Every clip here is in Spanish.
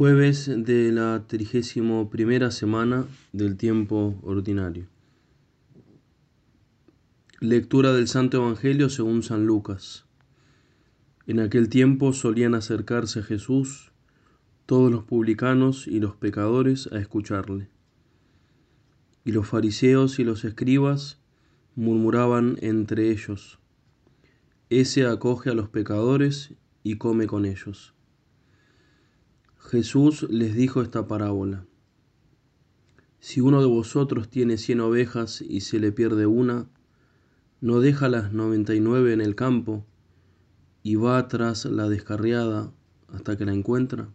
Jueves de la trigésimo primera semana del tiempo ordinario. Lectura del Santo Evangelio según San Lucas. En aquel tiempo solían acercarse a Jesús todos los publicanos y los pecadores a escucharle. Y los fariseos y los escribas murmuraban entre ellos, Ese acoge a los pecadores y come con ellos. Jesús les dijo esta parábola. Si uno de vosotros tiene cien ovejas y se le pierde una, ¿no deja las noventa y nueve en el campo y va tras la descarriada hasta que la encuentra?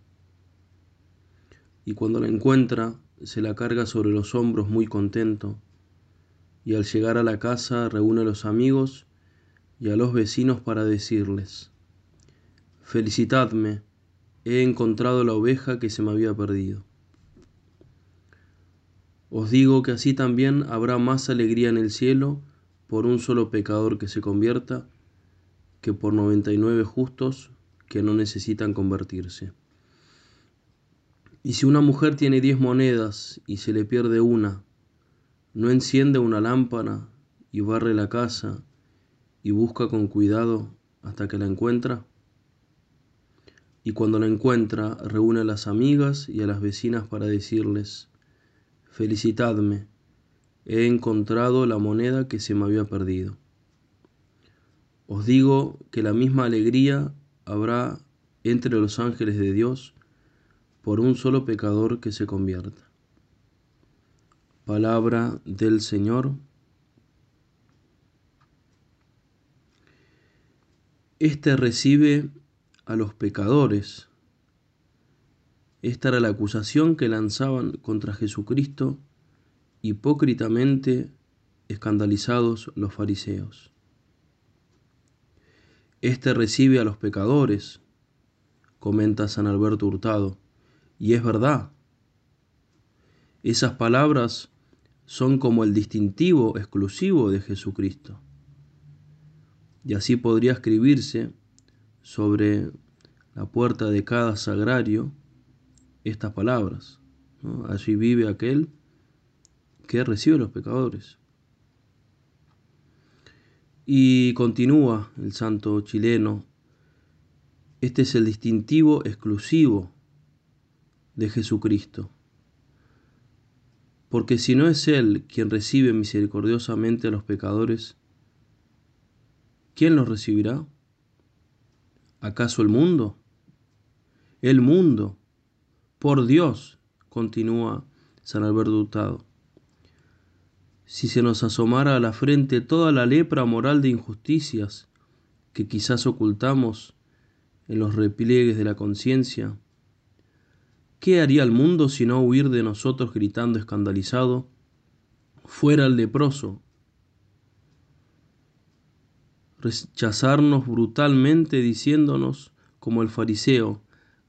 Y cuando la encuentra, se la carga sobre los hombros muy contento, y al llegar a la casa reúne a los amigos y a los vecinos para decirles, Felicitadme, he encontrado la oveja que se me había perdido. Os digo que así también habrá más alegría en el cielo por un solo pecador que se convierta que por noventa y nueve justos que no necesitan convertirse. Y si una mujer tiene diez monedas y se le pierde una, ¿no enciende una lámpara y barre la casa y busca con cuidado hasta que la encuentra? Y cuando la encuentra reúne a las amigas y a las vecinas para decirles, Felicitadme, he encontrado la moneda que se me había perdido. Os digo que la misma alegría habrá entre los ángeles de Dios por un solo pecador que se convierta. Palabra del Señor. Este recibe a los pecadores. Esta era la acusación que lanzaban contra Jesucristo hipócritamente escandalizados los fariseos. Este recibe a los pecadores, comenta San Alberto Hurtado, y es verdad. Esas palabras son como el distintivo exclusivo de Jesucristo. Y así podría escribirse sobre la puerta de cada sagrario estas palabras. Allí vive aquel que recibe a los pecadores. Y continúa el santo chileno, este es el distintivo exclusivo de Jesucristo. Porque si no es Él quien recibe misericordiosamente a los pecadores, ¿quién los recibirá? ¿Acaso el mundo? El mundo, por Dios, continúa San Alberto Hurtado. Si se nos asomara a la frente toda la lepra moral de injusticias que quizás ocultamos en los repliegues de la conciencia, ¿qué haría el mundo si no huir de nosotros gritando escandalizado? Fuera el leproso, rechazarnos brutalmente diciéndonos, como el fariseo,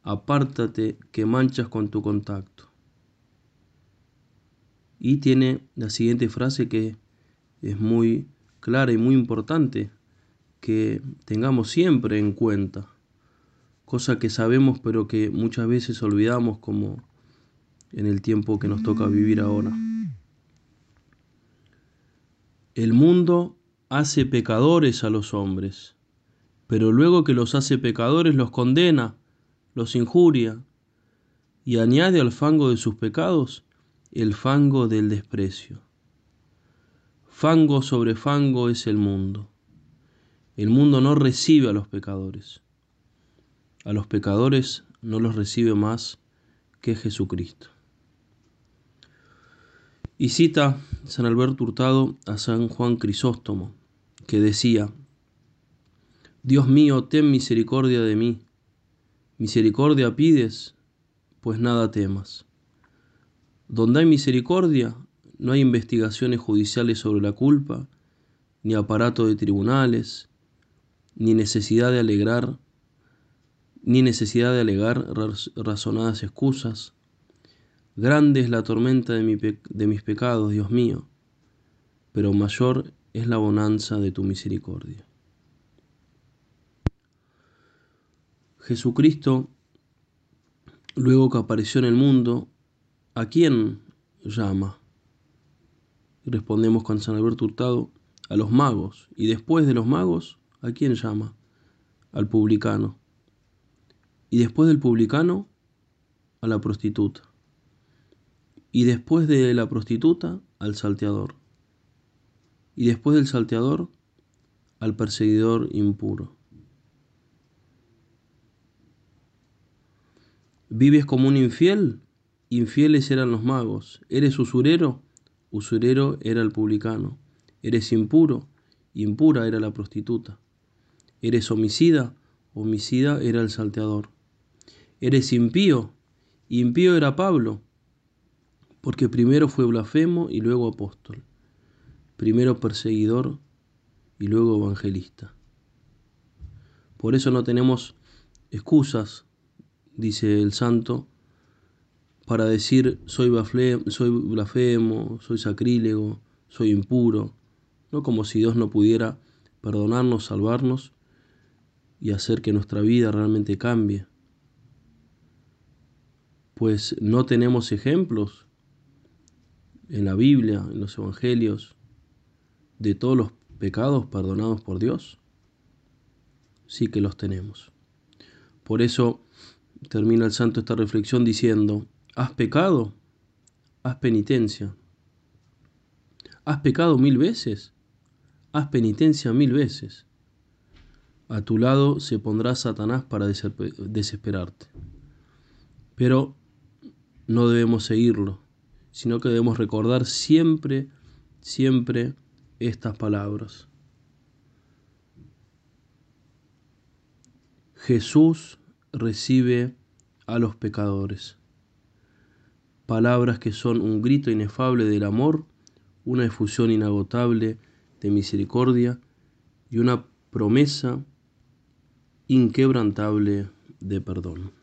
apártate que manchas con tu contacto. Y tiene la siguiente frase que es muy clara y muy importante, que tengamos siempre en cuenta, cosa que sabemos pero que muchas veces olvidamos como en el tiempo que nos toca vivir ahora. El mundo hace pecadores a los hombres, pero luego que los hace pecadores los condena, los injuria y añade al fango de sus pecados el fango del desprecio. Fango sobre fango es el mundo. El mundo no recibe a los pecadores. A los pecadores no los recibe más que Jesucristo. Y cita San Alberto Hurtado a San Juan Crisóstomo, que decía, Dios mío, ten misericordia de mí. Misericordia pides, pues nada temas. Donde hay misericordia, no hay investigaciones judiciales sobre la culpa, ni aparato de tribunales, ni necesidad de alegrar, ni necesidad de alegar razonadas excusas, Grande es la tormenta de, mis pecados, Dios mío, pero mayor es la bonanza de tu misericordia. Jesucristo luego que apareció en el mundo, ¿a quién llama? Respondemos con San Alberto Hurtado, a los magos. Y después de los magos, ¿a quién llama? Al publicano. Y después del publicano, a la prostituta. Y después de la prostituta, al salteador. Y después del salteador, al perseguidor impuro. ¿Vives como un infiel? Infieles eran los magos. ¿Eres usurero? Usurero era el publicano. ¿Eres impuro? Impura era la prostituta. ¿Eres homicida? Homicida era el salteador. ¿Eres impío? Impío era Pablo, porque primero fue blasfemo y luego apóstol. Primero perseguidor y luego evangelista. Por eso no tenemos excusas dice el santo, para decir soy blasfemo, soy, sacrílego, soy impuro, no como si Dios no pudiera perdonarnos, salvarnos y hacer que nuestra vida realmente cambie. Pues no tenemos ejemplos en la Biblia, en los Evangelios, de todos los pecados perdonados por Dios. Sí que los tenemos. Por eso termina el santo esta reflexión diciendo, ¿has pecado? Haz penitencia. ¿Has pecado mil veces? Haz penitencia mil veces. A tu lado se pondrá Satanás para desesperarte. Pero no debemos seguirlo, sino que debemos recordar siempre, siempre estas palabras. Jesús recibe a los pecadores. Palabras que son un grito inefable del amor, una efusión inagotable de misericordia y una promesa inquebrantable de perdón.